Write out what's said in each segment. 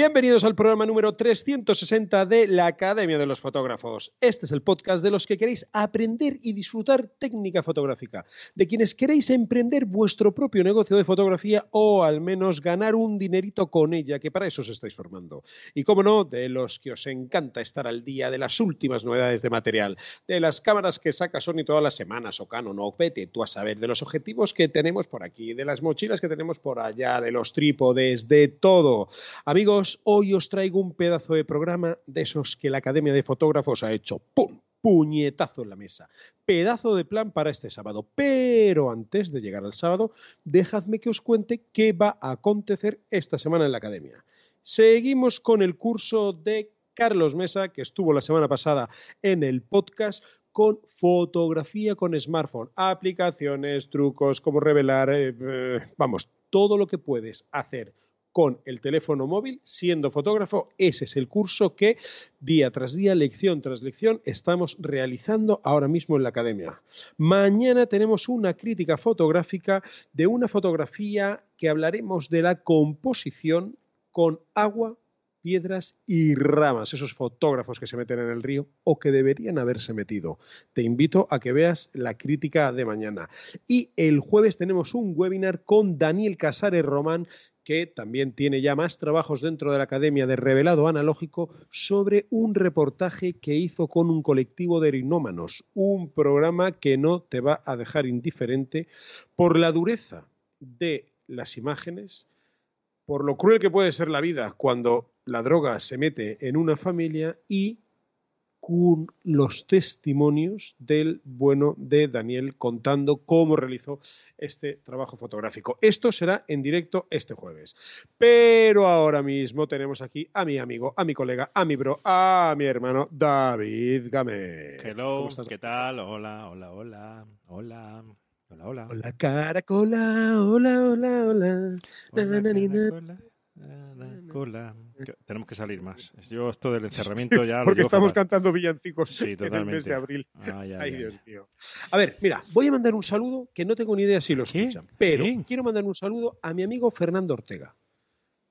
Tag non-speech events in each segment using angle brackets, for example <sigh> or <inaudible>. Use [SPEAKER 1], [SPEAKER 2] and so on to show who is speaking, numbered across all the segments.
[SPEAKER 1] Bienvenidos al programa número 360 de la Academia de los Fotógrafos. Este es el podcast de los que queréis aprender y disfrutar técnica fotográfica, de quienes queréis emprender vuestro propio negocio de fotografía o al menos ganar un dinerito con ella, que para eso os estáis formando. Y como no, de los que os encanta estar al día de las últimas novedades de material, de las cámaras que saca Sony todas las semanas o Canon o vete tú a saber, de los objetivos que tenemos por aquí, de las mochilas que tenemos por allá, de los trípodes, de todo. Amigos, hoy os traigo un pedazo de programa de esos que la Academia de Fotógrafos ha hecho. ¡Pum! puñetazo en la mesa. Pedazo de plan para este sábado. Pero antes de llegar al sábado, dejadme que os cuente qué va a acontecer esta semana en la academia. Seguimos con el curso de Carlos Mesa, que estuvo la semana pasada en el podcast con fotografía con smartphone, aplicaciones, trucos, cómo revelar, eh, eh, vamos, todo lo que puedes hacer con el teléfono móvil siendo fotógrafo. Ese es el curso que día tras día, lección tras lección, estamos realizando ahora mismo en la academia. Mañana tenemos una crítica fotográfica de una fotografía que hablaremos de la composición con agua, piedras y ramas, esos fotógrafos que se meten en el río o que deberían haberse metido. Te invito a que veas la crítica de mañana. Y el jueves tenemos un webinar con Daniel Casares Román, que también tiene ya más trabajos dentro de la Academia de Revelado Analógico sobre un reportaje que hizo con un colectivo de erinómanos, un programa que no te va a dejar indiferente por la dureza de las imágenes, por lo cruel que puede ser la vida cuando la droga se mete en una familia y los testimonios del bueno de Daniel contando cómo realizó este trabajo fotográfico. Esto será en directo este jueves. Pero ahora mismo tenemos aquí a mi amigo, a mi colega, a mi bro, a mi hermano David Gámez.
[SPEAKER 2] Hello, ¿qué tal? Hola, hola, hola, hola. Hola, hola.
[SPEAKER 1] Hola, caracola, hola, hola, hola.
[SPEAKER 2] hola Tenemos que salir más. Yo esto del encerramiento ya
[SPEAKER 1] Porque
[SPEAKER 2] lo
[SPEAKER 1] estamos cantando villancicos en el mes de abril. Ay, Dios mío. A ver, mira, voy a mandar un saludo que no tengo ni idea si lo escuchan, pero quiero mandar un saludo a mi amigo Fernando Ortega.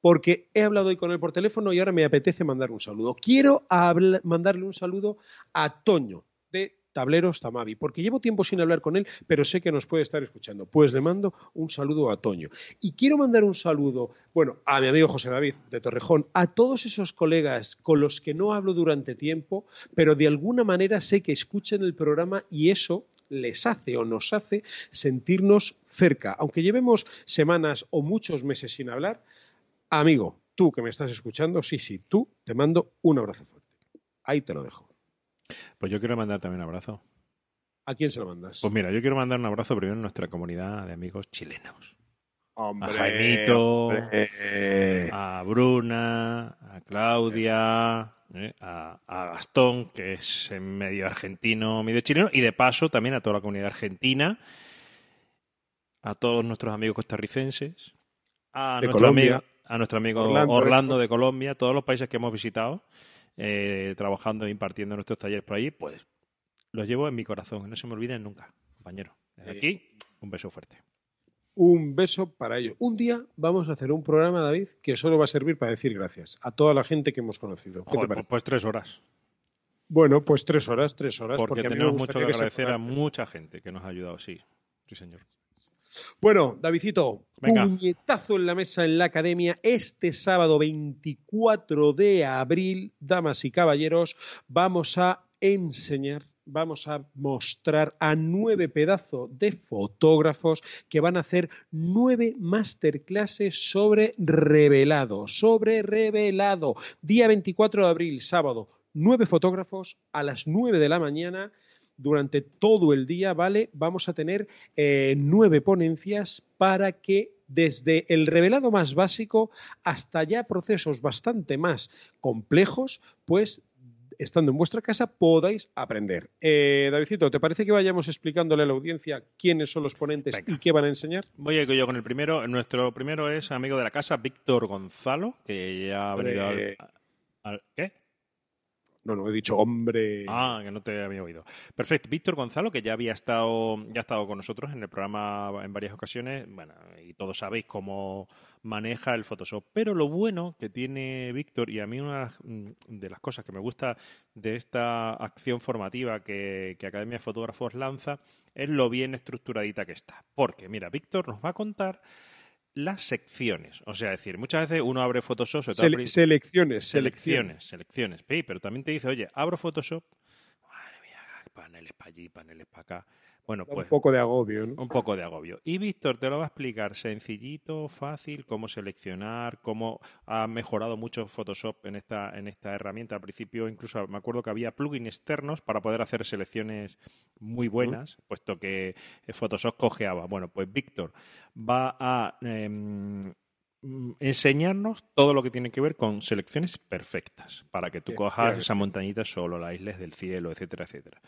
[SPEAKER 1] Porque he hablado hoy con él por teléfono y ahora me apetece mandar un saludo. Quiero mandarle un saludo a Toño Tableros Tamavi, porque llevo tiempo sin hablar con él, pero sé que nos puede estar escuchando. Pues le mando un saludo a Toño. Y quiero mandar un saludo, bueno, a mi amigo José David de Torrejón, a todos esos colegas con los que no hablo durante tiempo, pero de alguna manera sé que escuchen el programa y eso les hace o nos hace sentirnos cerca. Aunque llevemos semanas o muchos meses sin hablar, amigo, tú que me estás escuchando, sí, sí, tú, te mando un abrazo fuerte. Ahí te lo dejo.
[SPEAKER 2] Pues yo quiero mandar también un abrazo.
[SPEAKER 1] ¿A quién se lo mandas?
[SPEAKER 2] Pues mira, yo quiero mandar un abrazo primero a nuestra comunidad de amigos chilenos.
[SPEAKER 1] Hombre,
[SPEAKER 2] a Jaimito,
[SPEAKER 1] hombre.
[SPEAKER 2] a Bruna, a Claudia, eh, a, a, Gastón, que es medio argentino, medio chileno, y de paso también a toda la comunidad argentina, a todos nuestros amigos costarricenses, a, nuestro amigo, a nuestro amigo
[SPEAKER 1] Orlando,
[SPEAKER 2] Orlando,
[SPEAKER 1] de-
[SPEAKER 2] de Colombia, todos los países que hemos visitado, eh, trabajando e impartiendo nuestros talleres por allí, pues los llevo en mi corazón, no se me olviden nunca, compañero. Desde aquí, un beso fuerte.
[SPEAKER 1] Un beso para ellos. Un día vamos a hacer un programa, David, que solo va a servir para decir gracias a toda la gente que hemos conocido. ¿Qué te
[SPEAKER 2] Joder, pues,
[SPEAKER 1] parece?
[SPEAKER 2] pues tres horas.
[SPEAKER 1] Bueno, pues tres horas, tres horas.
[SPEAKER 2] Porque,
[SPEAKER 1] me
[SPEAKER 2] tenemos mucho que agradecer a mucha gente que nos ha ayudado, sí. Sí, señor.
[SPEAKER 1] Bueno, Davidcito,
[SPEAKER 2] Venga.
[SPEAKER 1] puñetazo en la mesa en la academia. Este sábado 24 de abril, damas y caballeros, vamos a enseñar, vamos a mostrar a nueve pedazos de fotógrafos que van a hacer nueve masterclasses sobre revelado, sobre revelado. Día 24 de abril, sábado, nueve fotógrafos a las nueve de la mañana durante todo el día, ¿vale? Vamos a tener eh, nueve ponencias para que desde el revelado más básico hasta ya procesos bastante más complejos, pues estando en vuestra casa podáis aprender. Eh, Davidcito, ¿te parece que vayamos explicándole a la audiencia quiénes son los ponentes
[SPEAKER 2] Venga.
[SPEAKER 1] y qué van a enseñar?
[SPEAKER 2] Voy a ir yo con el primero. Nuestro primero es amigo de la casa, Víctor Gonzalo, que ya ha venido al, al- ¿Qué?
[SPEAKER 1] No, no, he dicho hombre.
[SPEAKER 2] Ah, que no te había oído. Perfecto. Víctor Gonzalo, que ya había estado, ya ha estado con nosotros en el programa en varias ocasiones, bueno, y todos sabéis cómo maneja el Photoshop. Pero lo bueno que tiene Víctor, y a mí una de las cosas que me gusta de esta acción formativa que, que Academia de Fotógrafos lanza, es lo bien estructuradita que está. Porque, mira, Víctor nos va a contar las secciones. O sea, decir, muchas veces uno abre Photoshop.
[SPEAKER 1] selecciones,
[SPEAKER 2] selecciones, selecciones. pero también te dice, oye, abro Photoshop. Madre mía, paneles para allí, paneles para acá. Bueno, pues.
[SPEAKER 1] Un poco de agobio, ¿no?
[SPEAKER 2] Un poco de agobio. Y Víctor te lo va a explicar sencillito, fácil, cómo seleccionar, cómo ha mejorado mucho Photoshop en esta, en esta herramienta. Al principio, incluso me acuerdo que había plugins externos para poder hacer selecciones muy buenas, puesto que Photoshop cojeaba. Bueno, pues Víctor va a. Em, enseñarnos todo lo que tiene que ver con selecciones perfectas para que tú cojas esa montañita solo, las islas del cielo, etcétera, etcétera.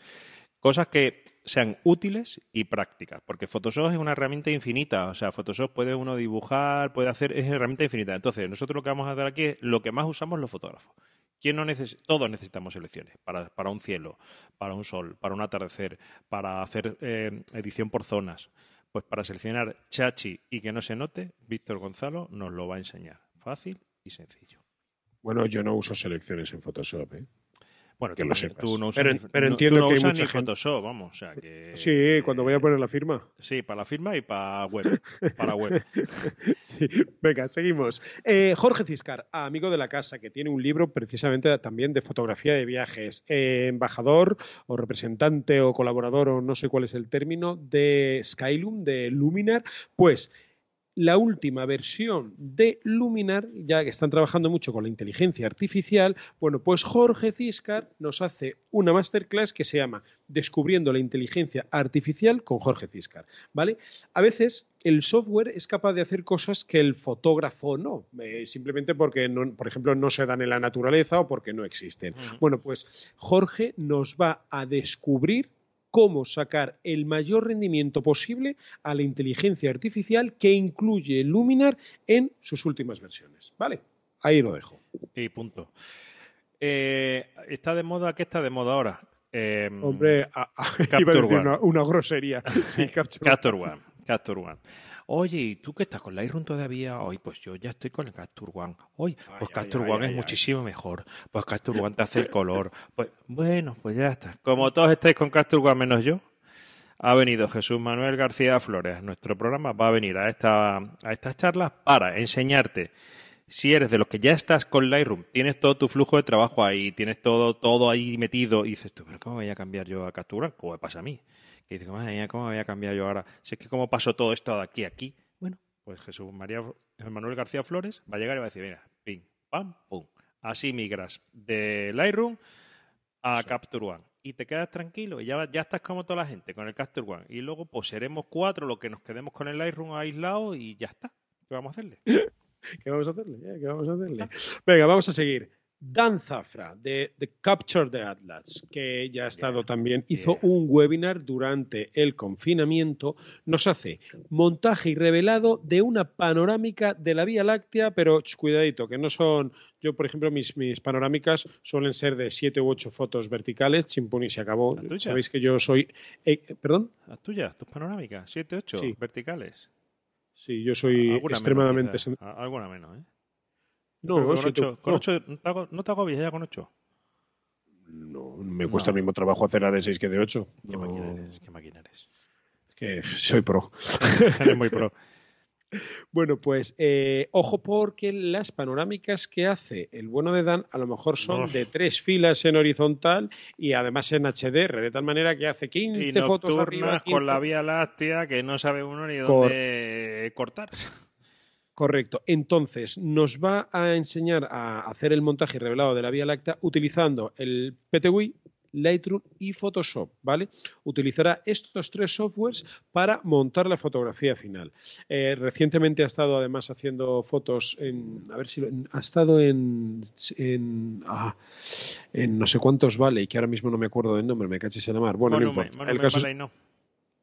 [SPEAKER 2] Cosas que sean útiles y prácticas, porque Photoshop es una herramienta infinita, o sea, Photoshop puede uno dibujar, puede hacer, es una herramienta infinita. Entonces, nosotros lo que vamos a hacer aquí es lo que más usamos los fotógrafos. ¿Quién no Todos necesitamos selecciones para, para, un cielo, para un sol, para un atardecer, para hacer eh, edición por zonas. Pues para seleccionar chachi y que no se note, Víctor Gonzalo nos lo va a enseñar. Fácil y sencillo.
[SPEAKER 1] Bueno, yo no uso selecciones en Photoshop. ¿eh?
[SPEAKER 2] Bueno, que tú, no
[SPEAKER 1] usas, pero, entiendo que
[SPEAKER 2] hay Photoshop, vamos, o sea que...
[SPEAKER 1] Sí, cuando voy a poner la firma.
[SPEAKER 2] Sí, para la firma y para web. Para web. <laughs>
[SPEAKER 1] Venga, seguimos. Eh, Jorge Ciscar, amigo de la casa, que tiene un libro precisamente también de fotografía de viajes. Eh, embajador o representante o colaborador o no sé cuál es el término de Skylum, de Luminar. Pues la última versión de Luminar, ya que están trabajando mucho con la inteligencia artificial, bueno, pues Jorge Ciscar nos hace una masterclass que se llama Descubriendo la inteligencia artificial con Jorge Ciscar, ¿vale? A veces el software es capaz de hacer cosas que el fotógrafo no, eh, simplemente porque, por ejemplo, no se dan en la naturaleza o porque no existen. Bueno, pues Jorge nos va a descubrir cómo sacar el mayor rendimiento posible a la inteligencia artificial que incluye Luminar en sus últimas versiones. ¿Vale? Ahí lo dejo.
[SPEAKER 2] Y punto. Eh, ¿Está de moda? ¿Qué está de moda ahora?
[SPEAKER 1] Em, Hombre, <laughs> iba a decir una, una, grosería. <laughs>
[SPEAKER 2] Sí, Capture One. Capture One. Oye, ¿y tú qué estás con Lightroom todavía? Hoy, pues yo ya estoy con el Capture One. Hoy, pues Capture One es muchísimo mejor. Pues Capture One te hace el color. <laughs> Pues bueno, pues ya está. Como todos estáis con Capture One menos yo, ha venido Jesús Manuel García Flores. Nuestro programa va a venir a, esta, a estas charlas para enseñarte si eres de los que ya estás con Lightroom, tienes todo tu flujo de trabajo ahí, tienes todo, todo ahí metido, y dices tú, pero ¿cómo voy a cambiar yo a Capture One? ¿Cómo me pasa a mí? Y dice, ¿cómo me voy a cambiar yo ahora? Si es que cómo pasó todo esto de aquí a aquí. Bueno, pues Jesús María Manuel García Flores va a llegar y va a decir, mira, ping, pam, pum. Así migras de Lightroom a Capture One. Y te quedas tranquilo y ya, ya estás como toda la gente con el Capture One. Y luego pues seremos cuatro los que nos quedemos con el Lightroom aislado y ya está. <laughs> ¿Qué vamos a hacerle?
[SPEAKER 1] ¿Qué vamos a hacerle? ¿Qué vamos a hacerle? Venga, vamos a seguir. Dan Zafra de The Capture the Atlas, que ya ha estado también, hizo un webinar durante el confinamiento, nos hace montaje y revelado de una panorámica de la Vía Láctea, pero cuidadito, que no son, yo por ejemplo, mis, mis panorámicas suelen ser de siete u ocho fotos verticales, chimpún y se acabó. Sabéis que yo soy, eh, ¿perdón?
[SPEAKER 2] Las tuyas, tus panorámicas, siete, ocho verticales.
[SPEAKER 1] Sí, yo soy extremadamente...
[SPEAKER 2] alguna menos, ¿eh?
[SPEAKER 1] No,
[SPEAKER 2] con, 8, con no. ¿no te agobias ya con 8?
[SPEAKER 1] No, me cuesta el mismo trabajo hacer a de 6 que de 8.
[SPEAKER 2] ¿Qué, máquina eres? ¿Qué máquina
[SPEAKER 1] eres? Que soy pro. <laughs>
[SPEAKER 2] eres muy pro. <laughs>
[SPEAKER 1] Bueno, pues eh, ojo porque las panorámicas que hace el bueno de Dan a lo mejor son de tres filas en horizontal y además en HDR, de tal manera que hace 15 y fotos arriba.
[SPEAKER 2] 15... con la Vía Láctea que no sabe uno ni dónde cortar.
[SPEAKER 1] Correcto. Entonces, nos va a enseñar a hacer el montaje revelado de la Vía Láctea utilizando el PTWI, Lightroom y Photoshop, ¿vale? Utilizará estos tres softwares para montar la fotografía final. Eh, recientemente ha estado además haciendo fotos en, a ver si ha estado en, en, ah, en no sé cuántos Valley, que ahora mismo no me acuerdo del nombre, me cachis en la mar. Bueno,
[SPEAKER 2] no el caso Valley no.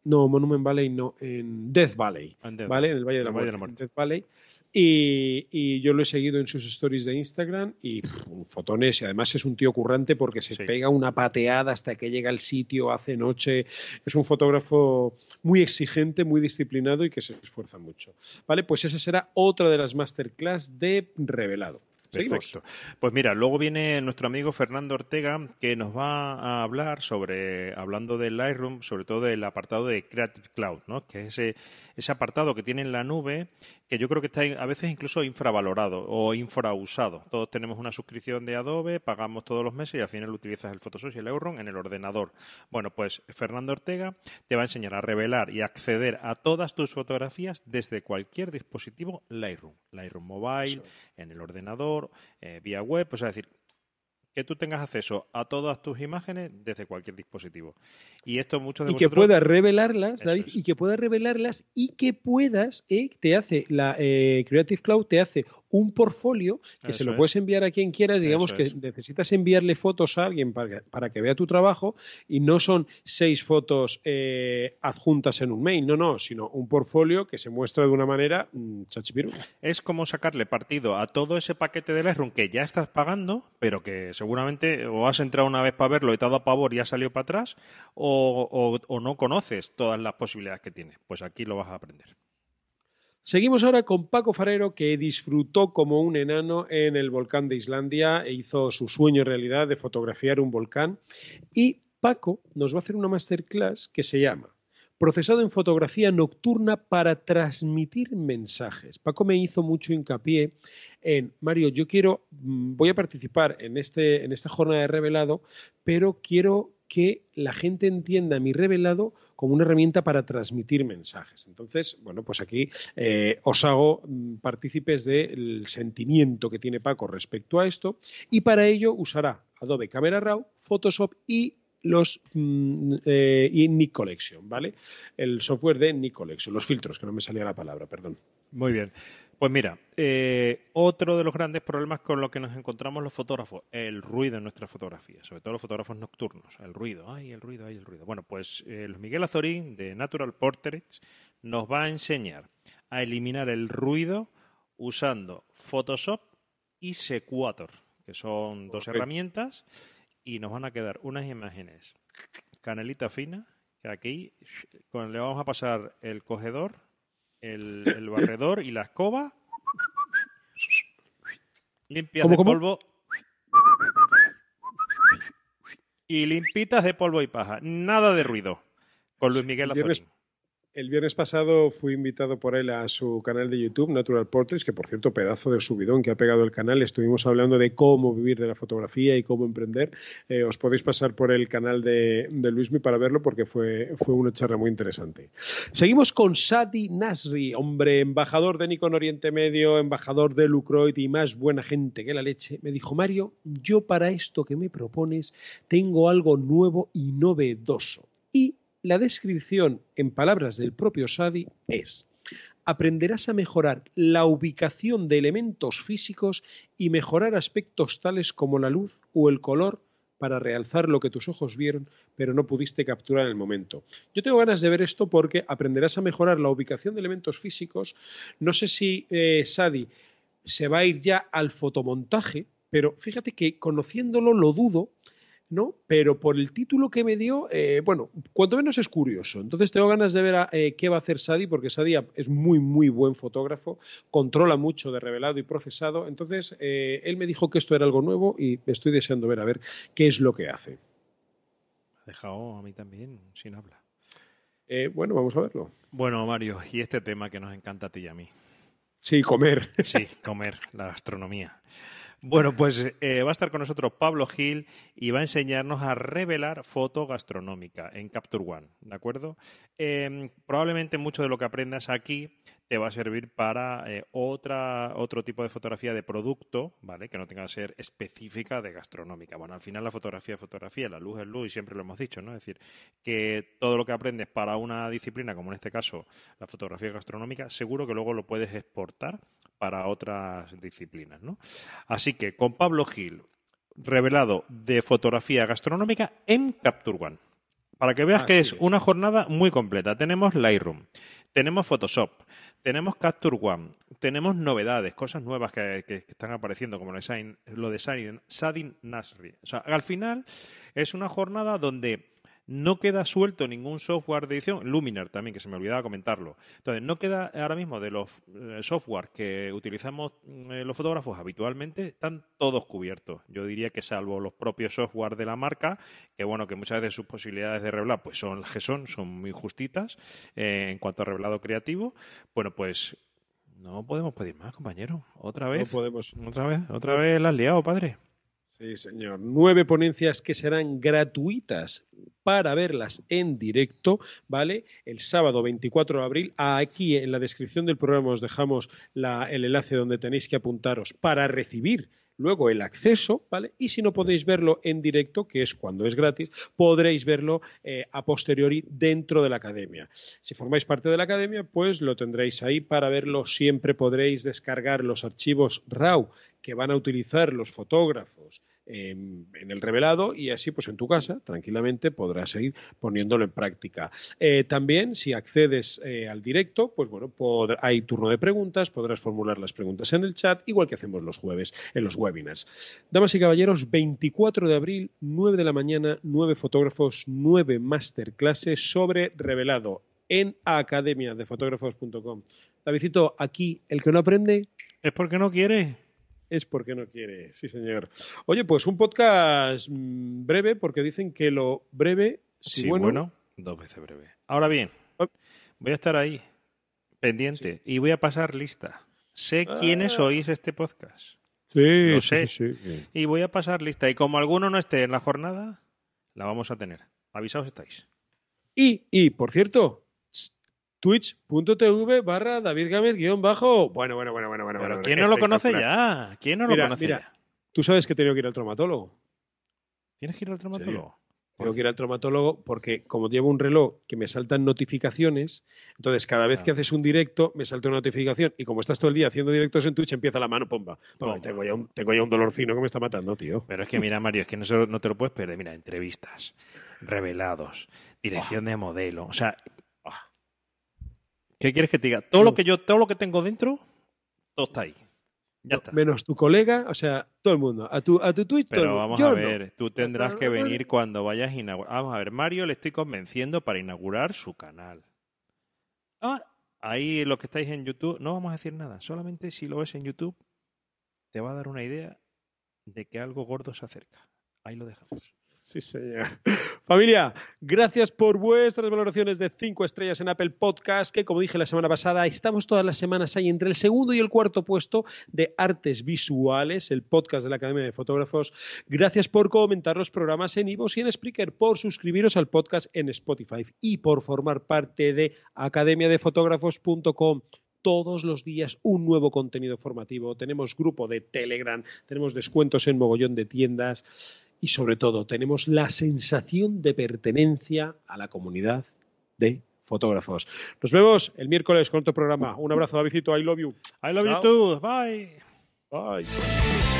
[SPEAKER 1] No, Monument Valley no, en Death Valley, ¿vale? En el Valle de la, Muerte, Death Valley Y, yo lo he seguido en sus stories de Instagram y fotones y además es un tío currante porque se pega una pateada hasta que llega al sitio, hace noche. Es un fotógrafo muy exigente, muy disciplinado y que se esfuerza mucho. Vale, pues esa será otra de las masterclass de Revelado.
[SPEAKER 2] Perfecto. Pues mira, luego viene nuestro amigo Fernando Ortega que nos va a hablar sobre, hablando del Lightroom, sobre todo del apartado de Creative Cloud, ¿no? que es ese, ese apartado que tiene en la nube que yo creo que está a veces incluso infravalorado o infrausado. Todos tenemos una suscripción de Adobe, pagamos todos los meses y al final utilizas el Photoshop y el Lightroom en el ordenador. Bueno, pues Fernando Ortega te va a enseñar a revelar y acceder a todas tus fotografías desde cualquier dispositivo Lightroom. Lightroom Mobile, en el ordenador, eh, vía web, pues es decir, que tú tengas acceso a todas tus imágenes desde cualquier dispositivo. Y esto muchos de
[SPEAKER 1] y que puedas revelarlas, David, y que puedas revelarlas y que puedas, eh, te hace la eh, Creative Cloud te hace un portfolio que se lo puedes enviar a quien quieras, digamos que necesitas enviarle fotos a alguien para que, vea tu trabajo y no son seis fotos eh, adjuntas en un mail, no, no, sino un portfolio que se muestra de una manera mm, chachipiru.
[SPEAKER 2] Es como sacarle partido a todo ese paquete de Lightroom que ya estás pagando, pero que seguramente o has entrado una vez para verlo y te ha dado pavor y has salido para atrás, o, o no conoces todas las posibilidades que tiene. Pues aquí lo vas a aprender.
[SPEAKER 1] Seguimos ahora con Paco Farero, que disfrutó como un enano en el volcán de Islandia e hizo su sueño realidad de fotografiar un volcán. Y Paco nos va a hacer una masterclass que se llama Procesado en fotografía nocturna para transmitir mensajes. Paco me hizo mucho hincapié en, Mario, yo quiero, mm, voy a participar en, este, en esta jornada de revelado, pero quiero que la gente entienda mi revelado como una herramienta para transmitir mensajes. Entonces, bueno, pues aquí eh, os hago mm, partícipes del sentimiento que tiene Paco respecto a esto y para ello usará Adobe Camera Raw, Photoshop y los mm, eh, y Nick Collection, ¿vale? El software de Nick Collection, los filtros, que no me salía la palabra, perdón.
[SPEAKER 2] Muy bien. Pues mira, eh, otro de los grandes problemas con los que nos encontramos los fotógrafos, el ruido en nuestras fotografías, sobre todo los fotógrafos nocturnos, el ruido, ay, el ruido, ay, el ruido. Bueno, pues eh, Miguel Azorín de Natural Portraits nos va a enseñar a eliminar el ruido usando Photoshop y Sequator, que son dos herramientas, y nos van a quedar unas imágenes canelita fina, que aquí le vamos a pasar el cogedor el, barredor y la escoba. Limpias de polvo. Y limpitas de polvo y paja. Nada de ruido. Con Luis Miguel Azorín.
[SPEAKER 1] El viernes pasado fui invitado por él a su canal de YouTube, Natural Portraits, que por cierto, pedazo de subidón que ha pegado el canal. Estuvimos hablando de cómo vivir de la fotografía y cómo emprender. Eh, os podéis pasar por el canal de, de Luismi para verlo porque fue, fue una charla muy interesante. Seguimos con Sadi Nasri, hombre, embajador de Nikon Oriente Medio, embajador de Lucroid y más buena gente que la leche. Me dijo, Mario, yo para esto que me propones tengo algo nuevo y novedoso. Y la descripción en palabras del propio Sadi es aprenderás a mejorar la ubicación de elementos físicos y mejorar aspectos tales como la luz o el color para realzar lo que tus ojos vieron pero no pudiste capturar en el momento. Yo tengo ganas de ver esto porque aprenderás a mejorar la ubicación de elementos físicos. No sé si eh, Sadi se va a ir ya al fotomontaje, pero fíjate que conociéndolo lo dudo ¿no? Pero por el título que me dio, eh, bueno, cuanto menos es curioso. Entonces tengo ganas de ver eh, qué va a hacer Sadi, porque Sadi es muy, muy buen fotógrafo, controla mucho de revelado y procesado. Entonces eh, él me dijo que esto era algo nuevo y estoy deseando ver a ver qué es lo que hace.
[SPEAKER 2] Ha dejado a mí también sin habla.
[SPEAKER 1] bueno, vamos a verlo.
[SPEAKER 2] Bueno, Mario, y este tema que nos encanta a ti y a mí.
[SPEAKER 1] Sí, comer.
[SPEAKER 2] Sí, comer, la gastronomía. Bueno, pues eh, va a estar con nosotros Pablo Gil y va a enseñarnos a revelar foto gastronómica en Capture One, ¿de acuerdo? Em, probablemente mucho de lo que aprendas aquí te va a servir para eh, otra, otro tipo de fotografía de producto, ¿vale? Que no tenga que ser específica de gastronómica. Bueno, al final la fotografía es fotografía, la luz es luz y siempre lo hemos dicho, ¿no? Es decir, que todo lo que aprendes para una disciplina, como en este caso la fotografía gastronómica, seguro que luego lo puedes exportar para otras disciplinas, ¿no? Así que con Pablo Gil, revelado de fotografía gastronómica en Capture One. Para que veas que es,
[SPEAKER 1] es.
[SPEAKER 2] una jornada muy completa. Tenemos Lightroom, tenemos Photoshop, tenemos Capture One, tenemos novedades, cosas nuevas que, están apareciendo, como lo de, Sadin Nasri. O sea, al final es una jornada donde no queda suelto ningún software de edición, Luminar también, que se me olvidaba comentarlo. Entonces, no queda ahora mismo de los eh, software que utilizamos mm, eh, los fotógrafos habitualmente, están todos cubiertos. Yo diría que salvo los propios software de la marca, que bueno, que muchas veces sus posibilidades de revelar pues son las que son, son muy justitas eh, en cuanto a revelado creativo. Bueno, pues no podemos pedir más, compañero. Otra
[SPEAKER 1] No
[SPEAKER 2] vez.
[SPEAKER 1] podemos.
[SPEAKER 2] Otra vez, otra vez la has liado, padre.
[SPEAKER 1] Sí, señor. Nueve ponencias que serán gratuitas para verlas en directo, ¿vale? El sábado 24 de abril. Aquí en la descripción del programa os dejamos el enlace donde tenéis que apuntaros para recibir luego el acceso, ¿vale? Y si no podéis verlo en directo, que es cuando es gratis, podréis verlo eh, a posteriori dentro de la academia. Si formáis parte de la academia, pues lo tendréis ahí para verlo. Siempre podréis descargar los archivos RAW que van a utilizar los fotógrafos en, el revelado y así pues en tu casa tranquilamente podrás seguir poniéndolo en práctica. Eh, también si accedes eh, al directo, pues bueno, hay turno de preguntas, podrás formular las preguntas en el chat, igual que hacemos los jueves en los webinars. Damas y caballeros, 24 de abril, 9 de la mañana, 9 fotógrafos, 9 masterclasses sobre revelado en academiadefotógrafos.com. Davidito, aquí el que no aprende
[SPEAKER 2] Es porque no quiere.
[SPEAKER 1] Es porque no quiere, sí señor. Oye, pues un podcast mm, breve, porque dicen que lo breve, si
[SPEAKER 2] Sí,
[SPEAKER 1] bueno,
[SPEAKER 2] bueno, dos veces breve. Ahora bien,
[SPEAKER 1] Ah.
[SPEAKER 2] voy a estar ahí, pendiente, y voy a pasar lista. Sé quiénes
[SPEAKER 1] Ah.
[SPEAKER 2] oís este podcast.
[SPEAKER 1] sí,
[SPEAKER 2] lo sé.
[SPEAKER 1] sí.
[SPEAKER 2] Y voy a pasar lista. Y como alguno no esté en la jornada, la vamos a tener. Avisaos estáis.
[SPEAKER 1] Y, y, por cierto, twitch.tv barra David Gámez guion bajo. Bueno, bueno, bueno, bueno, bueno.
[SPEAKER 2] Pero
[SPEAKER 1] bueno,
[SPEAKER 2] ¿quién no lo conoce ya? ¿Quién no
[SPEAKER 1] Mira,
[SPEAKER 2] lo conoce
[SPEAKER 1] mira.
[SPEAKER 2] ya?
[SPEAKER 1] Tú sabes que he tenido que ir al traumatólogo.
[SPEAKER 2] ¿Tienes que ir al traumatólogo?
[SPEAKER 1] Tengo que ir al traumatólogo porque como llevo un reloj que me saltan notificaciones, entonces cada vez
[SPEAKER 2] Ah.
[SPEAKER 1] que haces un directo me salta una notificación y como estás todo el día haciendo directos en Twitch empieza la mano, pomba. Pomba,
[SPEAKER 2] Pomba.
[SPEAKER 1] Tengo, ya un, tengo ya un dolorcino que me está matando, tío.
[SPEAKER 2] Pero es que mira, Mario, es que no, no te lo puedes perder. Mira, entrevistas, revelados, dirección de modelo. O sea. ¿Qué quieres que te diga? Todo lo que yo, todo lo que tengo dentro, todo está ahí. Ya está.
[SPEAKER 1] Menos tu colega, o sea, todo el mundo. A tu, a tu Twitch, todo el
[SPEAKER 2] Pero
[SPEAKER 1] mundo.
[SPEAKER 2] vamos
[SPEAKER 1] Yo
[SPEAKER 2] a
[SPEAKER 1] no.
[SPEAKER 2] ver, tú tendrás que venir cuando vayas a inaugurar. Vamos a ver, Mario le estoy convenciendo para inaugurar su canal. Ah, ahí lo que estáis en YouTube, no vamos a decir nada. Solamente si lo ves en YouTube, te va a dar una idea de que algo gordo se acerca. Ahí lo dejamos.
[SPEAKER 1] Sí, señor. <laughs> Familia, gracias por vuestras valoraciones de 5 estrellas en Apple Podcast, que como dije la semana pasada, estamos todas las semanas ahí entre el segundo y el cuarto puesto de Artes Visuales, el podcast de la Academia de Fotógrafos. Gracias por comentar los programas en Ivo y en Spreaker, por suscribiros al podcast en Spotify y por formar parte de academiadefotógrafos.com todos los días un nuevo contenido formativo. Tenemos grupo de Telegram, tenemos descuentos en mogollón de tiendas y sobre todo tenemos la sensación de pertenencia a la comunidad de fotógrafos. Nos vemos el miércoles con otro programa. Un abrazo, Davidito. I love you.
[SPEAKER 2] I love you too. Bye.
[SPEAKER 1] Bye.